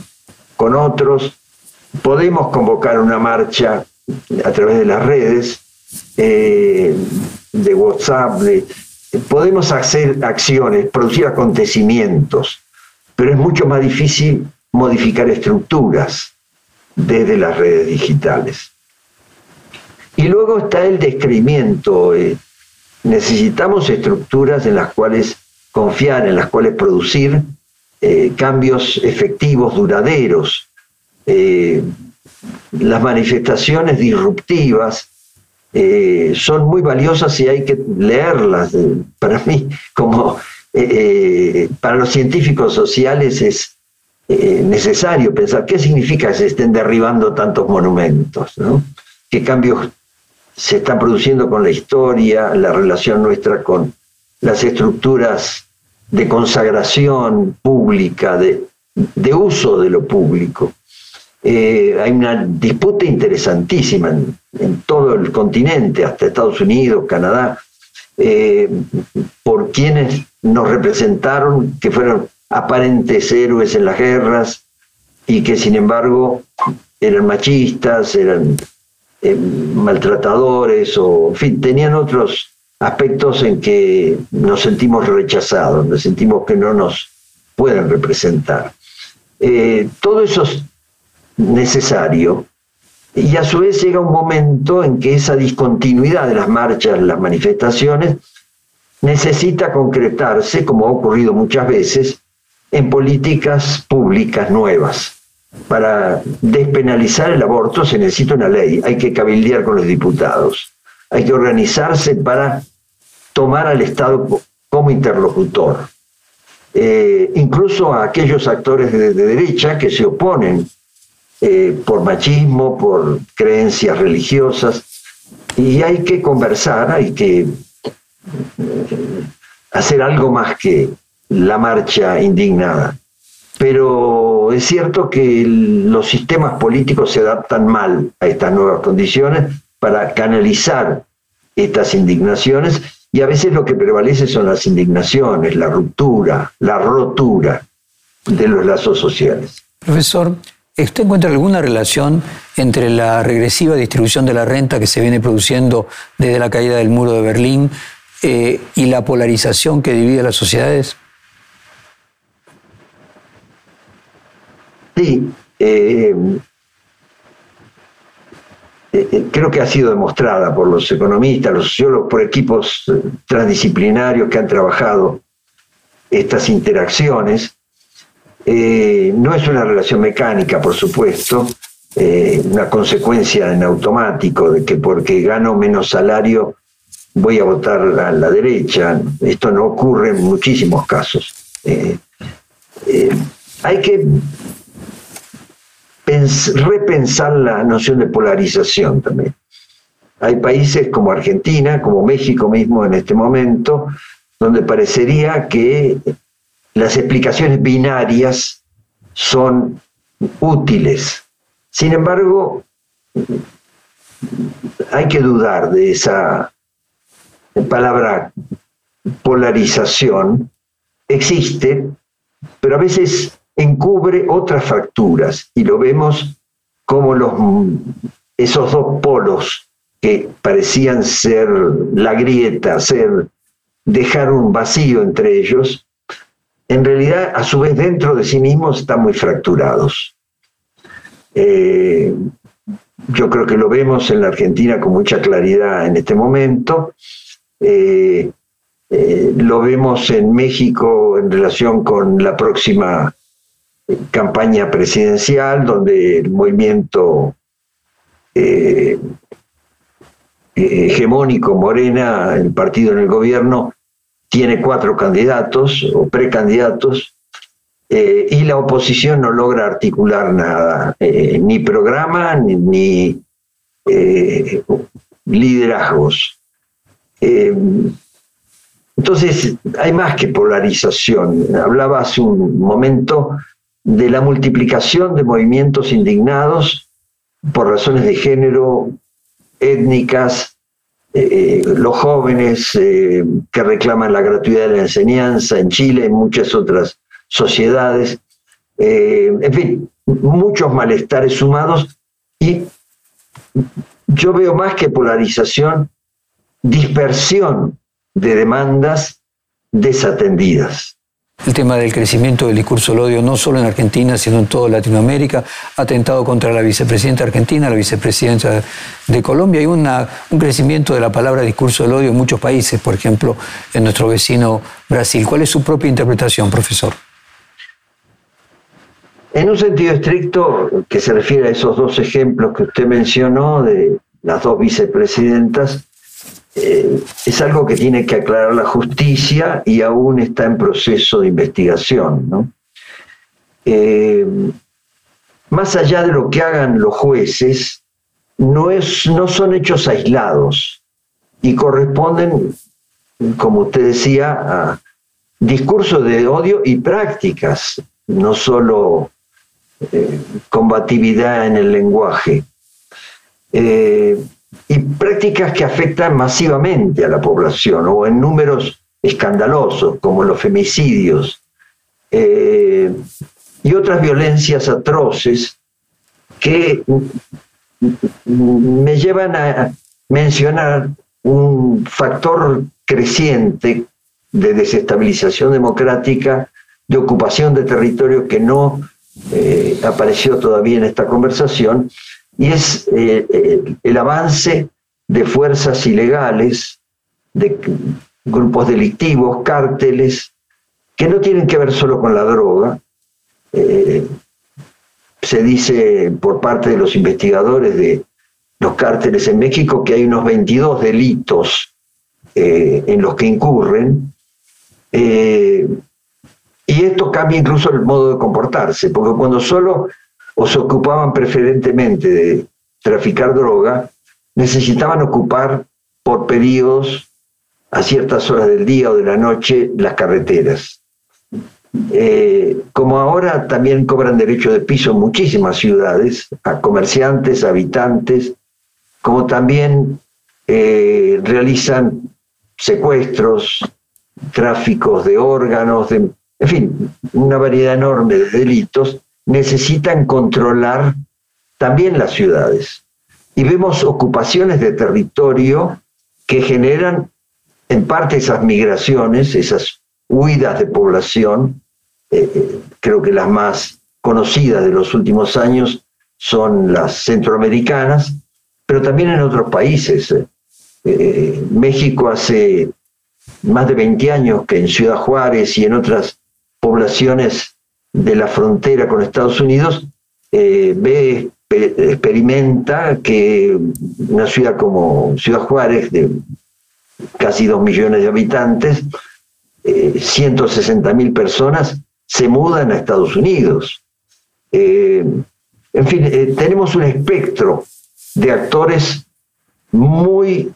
con otros, podemos convocar una marcha a través de las redes, eh, de WhatsApp, podemos hacer acciones, producir acontecimientos, pero es mucho más difícil modificar estructuras desde las redes digitales. Y luego está el descreimiento. Eh, necesitamos estructuras en las cuales confiar, en las cuales producir eh, cambios efectivos, duraderos. Las manifestaciones disruptivas son muy valiosas y hay que leerlas. Para mí, como para los científicos sociales es necesario pensar qué significa que se estén derribando tantos monumentos, qué cambios se está produciendo con la historia, la relación nuestra con las estructuras de consagración pública, de, uso de lo público. Eh, hay una disputa interesantísima en, todo el continente, hasta Estados Unidos, Canadá, eh, por quienes nos representaron, que fueron aparentes héroes en las guerras y que sin embargo eran machistas, eran eh, maltratadores o, en fin, tenían otros aspectos en que nos sentimos rechazados, nos sentimos que no nos pueden representar. Eh, todo eso es necesario y a su vez llega un momento en que esa discontinuidad de las marchas, las manifestaciones, necesita concretarse, como ha ocurrido muchas veces, en políticas públicas nuevas para despenalizar el aborto se necesita una ley, hay que cabildear con los diputados, hay que organizarse para tomar al Estado como interlocutor. Eh, incluso a aquellos actores de, derecha que se oponen eh, por machismo, por creencias religiosas, y hay que conversar, hay que eh, hacer algo más que la marcha indignada. Pero es cierto que los sistemas políticos se adaptan mal a estas nuevas condiciones para canalizar estas indignaciones y a veces lo que prevalece son las indignaciones, la ruptura, la rotura de los lazos sociales. Profesor, ¿usted encuentra alguna relación entre la regresiva distribución de la renta que se viene produciendo desde la caída del muro de Berlín eh, y la polarización que divide las sociedades? Sí, eh, eh, creo que ha sido demostrada por los economistas, los sociólogos, por equipos transdisciplinarios que han trabajado estas interacciones. No es una relación mecánica, por supuesto, una consecuencia en automático de que porque gano menos salario voy a votar a la derecha. Esto no ocurre en muchísimos casos. hay que repensar la noción de polarización también. Hay países como Argentina, como México mismo en este momento, donde parecería que las explicaciones binarias son útiles. Sin embargo, hay que dudar de esa palabra polarización. Existe, pero a veces encubre otras fracturas y lo vemos como los, esos dos polos que parecían ser la grieta, ser dejar un vacío entre ellos, en realidad a su vez dentro de sí mismos están muy fracturados. Eh, yo creo que lo vemos en la Argentina con mucha claridad en este momento. Eh, eh, lo vemos en México en relación con la próxima campaña presidencial donde el movimiento hegemónico Morena, el partido en el gobierno, tiene cuatro candidatos o precandidatos eh, y la oposición no logra articular nada, eh, ni programa ni, liderazgos. entonces, hay más que polarización. Hablaba hace un momento de la multiplicación de movimientos indignados por razones de género étnicas, eh, los jóvenes que reclaman la gratuidad de la enseñanza en Chile, en muchas otras sociedades, en fin, muchos malestares sumados y yo veo más que polarización, dispersión de demandas desatendidas. El tema del crecimiento del discurso del odio, no solo en Argentina, sino en toda Latinoamérica, atentado contra la vicepresidenta argentina, la vicepresidenta de Colombia. Una, un crecimiento de la palabra discurso del odio en muchos países, por ejemplo, en nuestro vecino Brasil. ¿Cuál es su propia interpretación, profesor? En un sentido estricto, que se refiere a esos dos ejemplos que usted mencionó de las dos vicepresidentas, eh, es algo que tiene que aclarar la justicia y aún está en proceso de investigación. Eh, más allá de lo que hagan los jueces, no, es, no son hechos aislados y corresponden, como usted decía, a discursos de odio y prácticas, no solo eh, combatividad en el lenguaje. Y prácticas que afectan masivamente a la población o en números escandalosos, como los femicidios eh, y otras violencias atroces que me llevan a mencionar un factor creciente de desestabilización democrática, de ocupación de territorio que no eh, apareció todavía en esta conversación, y es eh, eh, el avance de fuerzas ilegales, de grupos delictivos, cárteles, que no tienen que ver solo con la droga. se dice por parte de los investigadores de los cárteles en México que hay unos 22 delitos en los que incurren. Y esto cambia incluso el modo de comportarse, porque cuando solo o se ocupaban preferentemente de traficar droga, necesitaban ocupar por periodos a ciertas horas del día o de la noche las carreteras. Eh, como ahora también cobran derecho de piso en muchísimas ciudades, a comerciantes, habitantes, como también eh, realizan secuestros, tráficos de órganos, en fin, una variedad enorme de delitos, necesitan controlar también las ciudades. Y vemos ocupaciones de territorio que generan en parte esas migraciones, esas huidas de población. Eh, eh, creo que las más conocidas de los últimos años son las centroamericanas, pero también en otros países. Eh, México hace más de 20 años que en Ciudad Juárez y en otras poblaciones de la frontera con Estados Unidos, eh, ve, experimenta que una ciudad como Ciudad Juárez, de casi dos millones de habitantes, 160 eh, mil personas, se mudan a Estados Unidos. Eh, en fin, tenemos un espectro de actores muy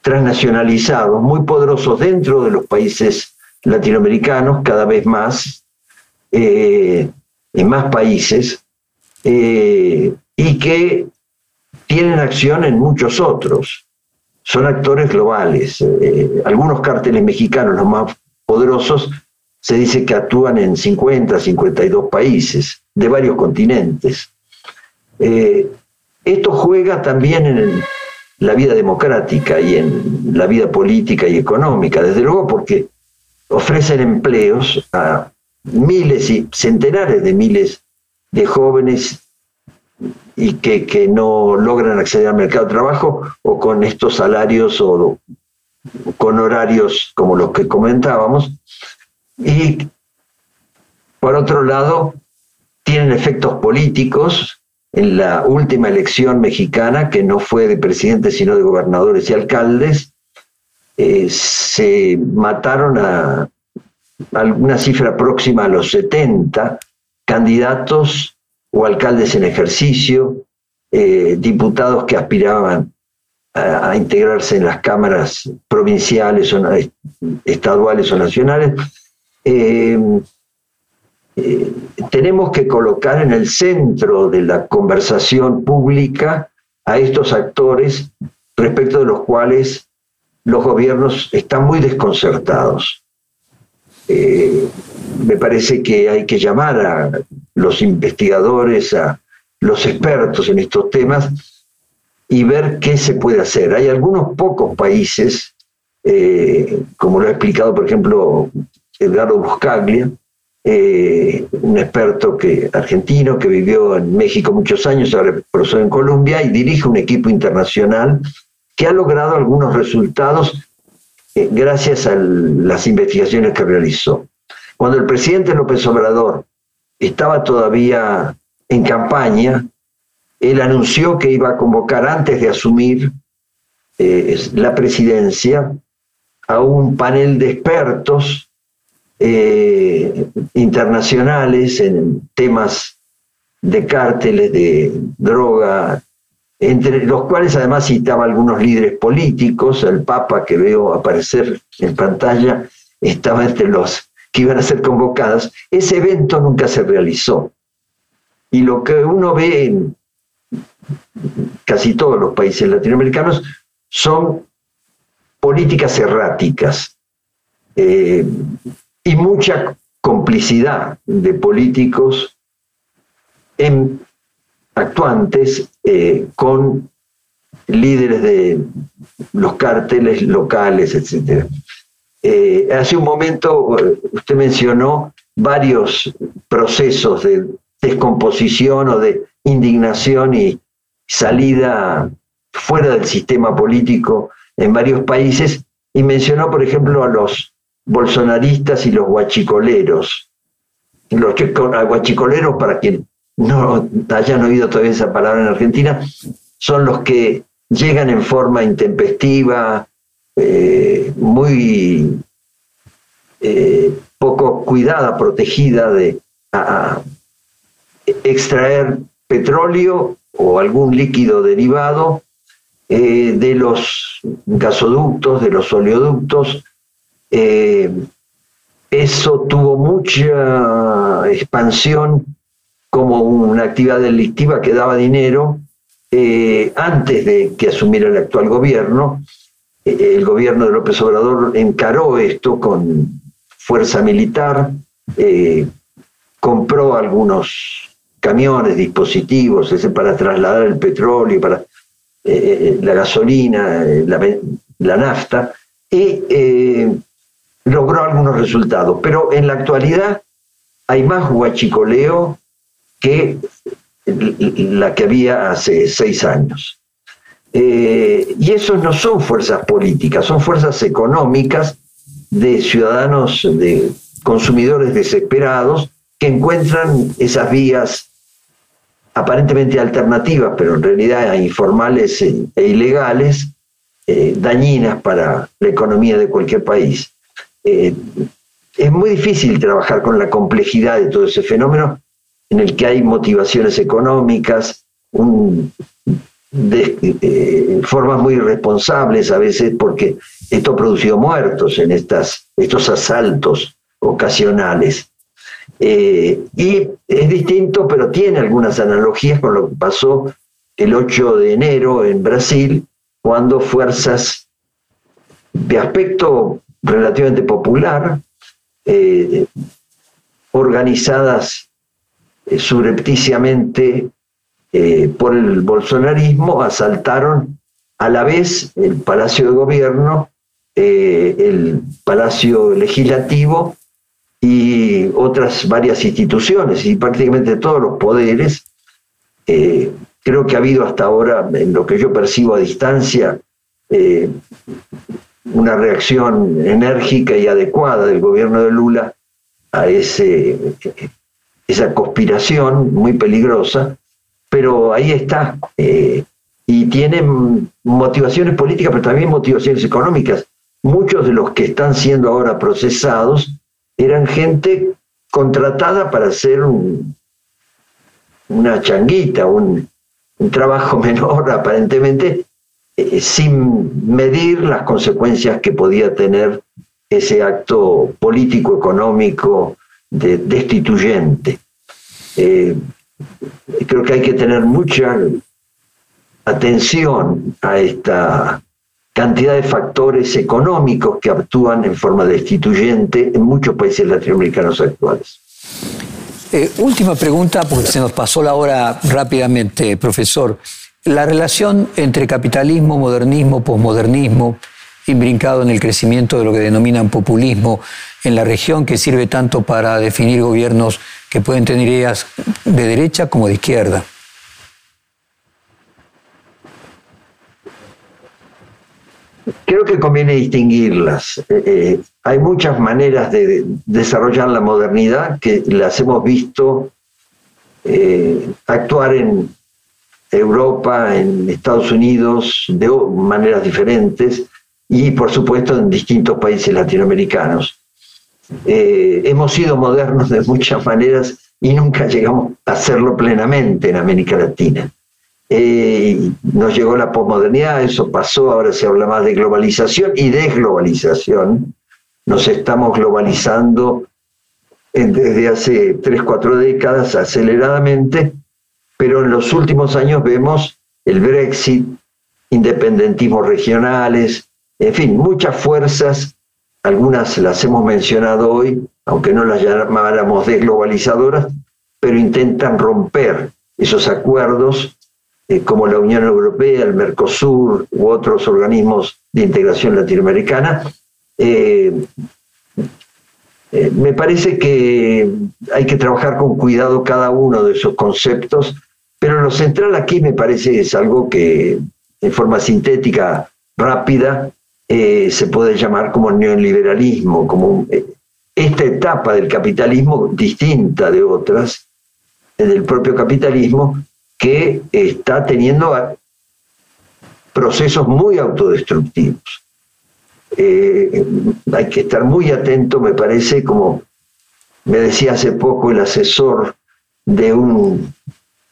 transnacionalizados, muy poderosos dentro de los países latinoamericanos cada vez más, eh, en más países, eh, y que tienen acción en muchos otros. Son actores globales. Eh, algunos cárteles mexicanos, los más poderosos, se dice que actúan en 50, 52 países de varios continentes. esto juega también en la vida democrática y en la vida política y económica, desde luego porque ofrecen empleos a miles y centenares de miles de jóvenes y que, no logran acceder al mercado de trabajo o con estos salarios o con horarios como los que comentábamos. Y por otro lado, tienen efectos políticos. En la última elección mexicana, que no fue de presidentes, sino de gobernadores y alcaldes, eh, se mataron a alguna cifra próxima a los 70 candidatos o alcaldes en ejercicio, eh, diputados que aspiraban a, integrarse en las cámaras provinciales o estaduales o nacionales. Eh, tenemos que colocar en el centro de la conversación pública a estos actores respecto de los cuales los gobiernos están muy desconcertados. Eh, me parece que hay que llamar a los investigadores, a los expertos en estos temas y ver qué se puede hacer. Hay algunos pocos países, eh, como lo ha explicado, por ejemplo, Edgardo Buscaglia, eh, un experto que, argentino que vivió en México muchos años, ahora profesor en Colombia y dirige un equipo internacional que ha logrado algunos resultados eh, gracias a las investigaciones que realizó. Cuando el presidente López Obrador estaba todavía en campaña, él anunció que iba a convocar antes de asumir eh, la presidencia a un panel de expertos eh, internacionales en temas de cárteles, de droga, entre los cuales además citaba algunos líderes políticos, el Papa que veo aparecer en pantalla estaba entre los que iban a ser convocados. Ese evento nunca se realizó. Y lo que uno ve en casi todos los países latinoamericanos son políticas erráticas. Eh, y mucha complicidad de políticos en, actuantes eh, con líderes de los cárteles locales, etc. Eh, hace un momento eh, usted mencionó varios procesos de descomposición o de indignación y salida fuera del sistema político en varios países y mencionó, por ejemplo, a los bolsonaristas y los guachicoleros. Los guachicoleros, para quien no hayan oído todavía esa palabra en Argentina, son los que llegan en forma intempestiva, eh, muy eh, poco cuidada, protegida de extraer petróleo o algún líquido derivado eh, de los gasoductos, de los oleoductos, eso tuvo mucha expansión como una actividad delictiva que daba dinero eh, antes de que asumiera el actual gobierno. Eh, el gobierno de López Obrador encaró esto con fuerza militar, compró algunos camiones, dispositivos ese para trasladar el petróleo, para la gasolina, la, la nafta, y logró algunos resultados, pero en la actualidad hay más huachicoleo que la que había hace seis años. Eh, y esos no son fuerzas políticas, son fuerzas económicas de ciudadanos, de consumidores desesperados que encuentran esas vías aparentemente alternativas, pero en realidad informales e, ilegales, eh, dañinas para la economía de cualquier país. Eh, es muy difícil trabajar con la complejidad de todo ese fenómeno en el que hay motivaciones económicas, eh, formas muy irresponsables a veces porque esto ha producido muertos en estas, estos asaltos ocasionales. Eh, y es distinto, pero tiene algunas analogías con lo que pasó el 8 de enero en Brasil, cuando fuerzas de aspecto relativamente popular, eh, organizadas eh, subrepticiamente eh, por el bolsonarismo, asaltaron a la vez el Palacio de Gobierno, el Palacio Legislativo y otras varias instituciones y prácticamente todos los poderes. creo que ha habido hasta ahora, en lo que yo percibo a distancia, una reacción enérgica y adecuada del gobierno de Lula a ese, esa conspiración muy peligrosa, pero ahí está. Eh, y tienen motivaciones políticas, pero también motivaciones económicas. Muchos de los que están siendo ahora procesados eran gente contratada para hacer una changuita, un, un trabajo menor aparentemente, eh, sin medir las consecuencias que podía tener ese acto político, económico, destituyente. Eh, creo que hay que tener mucha atención a esta cantidad de factores económicos que actúan en forma destituyente en muchos países latinoamericanos actuales. Eh, última pregunta, porque se nos pasó la hora rápidamente, profesor. La relación entre capitalismo, modernismo, posmodernismo, imbrincado en el crecimiento de lo que denominan populismo en la región, que sirve tanto para definir gobiernos que pueden tener ideas de derecha como de izquierda. Creo que conviene distinguirlas. Eh, eh, hay muchas maneras de desarrollar la modernidad que las hemos visto eh, actuar en Europa, en Estados Unidos, de maneras diferentes y por supuesto en distintos países latinoamericanos. hemos sido modernos de muchas maneras y nunca llegamos a hacerlo plenamente en América Latina. Eh, nos llegó la posmodernidad, eso pasó, ahora se habla más de globalización y desglobalización. Nos estamos globalizando desde hace tres, cuatro décadas aceleradamente, pero en los últimos años vemos el Brexit, independentismos regionales, en fin, muchas fuerzas, algunas las hemos mencionado hoy, aunque no las llamáramos desglobalizadoras, pero intentan romper esos acuerdos eh, como la Unión Europea, el Mercosur u otros organismos de integración latinoamericana, eh, eh, me parece que hay que trabajar con cuidado cada uno de esos conceptos, pero lo central aquí me parece es algo que en forma sintética, rápida, se puede llamar como neoliberalismo, como esta etapa del capitalismo distinta de otras, del propio capitalismo, que está teniendo procesos muy autodestructivos. Eh, hay que estar muy atento, me parece, como me decía hace poco el asesor de un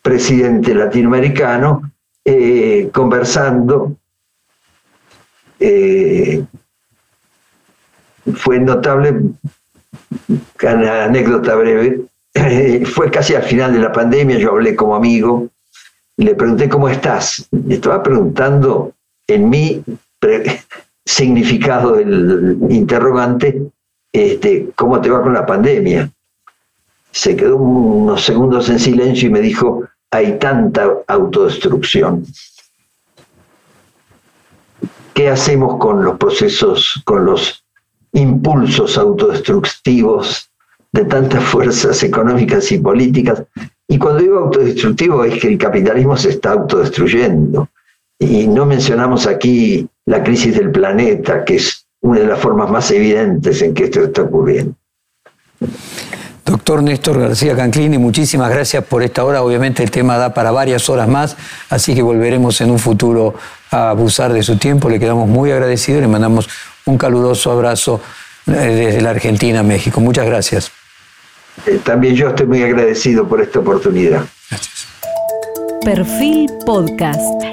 presidente latinoamericano, eh, conversando, eh, fue notable, una anécdota breve, fue casi al final de la pandemia, yo hablé como amigo, le pregunté cómo estás. Y estaba preguntando en mi significado del interrogante, este, ¿cómo te va con la pandemia? Se quedó unos segundos en silencio y me dijo, hay tanta autodestrucción. ¿Qué hacemos con los procesos, con los impulsos autodestructivos de tantas fuerzas económicas y políticas y cuando digo autodestructivo es que el capitalismo se está autodestruyendo. Y no mencionamos aquí la crisis del planeta, que es una de las formas más evidentes en que esto está ocurriendo. Doctor Néstor García Canclini, muchísimas gracias por esta hora. Obviamente el tema da para varias horas más, así que volveremos en un futuro a abusar de su tiempo. Le quedamos muy agradecidos y le mandamos un caluroso abrazo eh, desde la Argentina a México. Muchas gracias. Eh, también yo estoy muy agradecido por esta oportunidad. Perfil Podcast.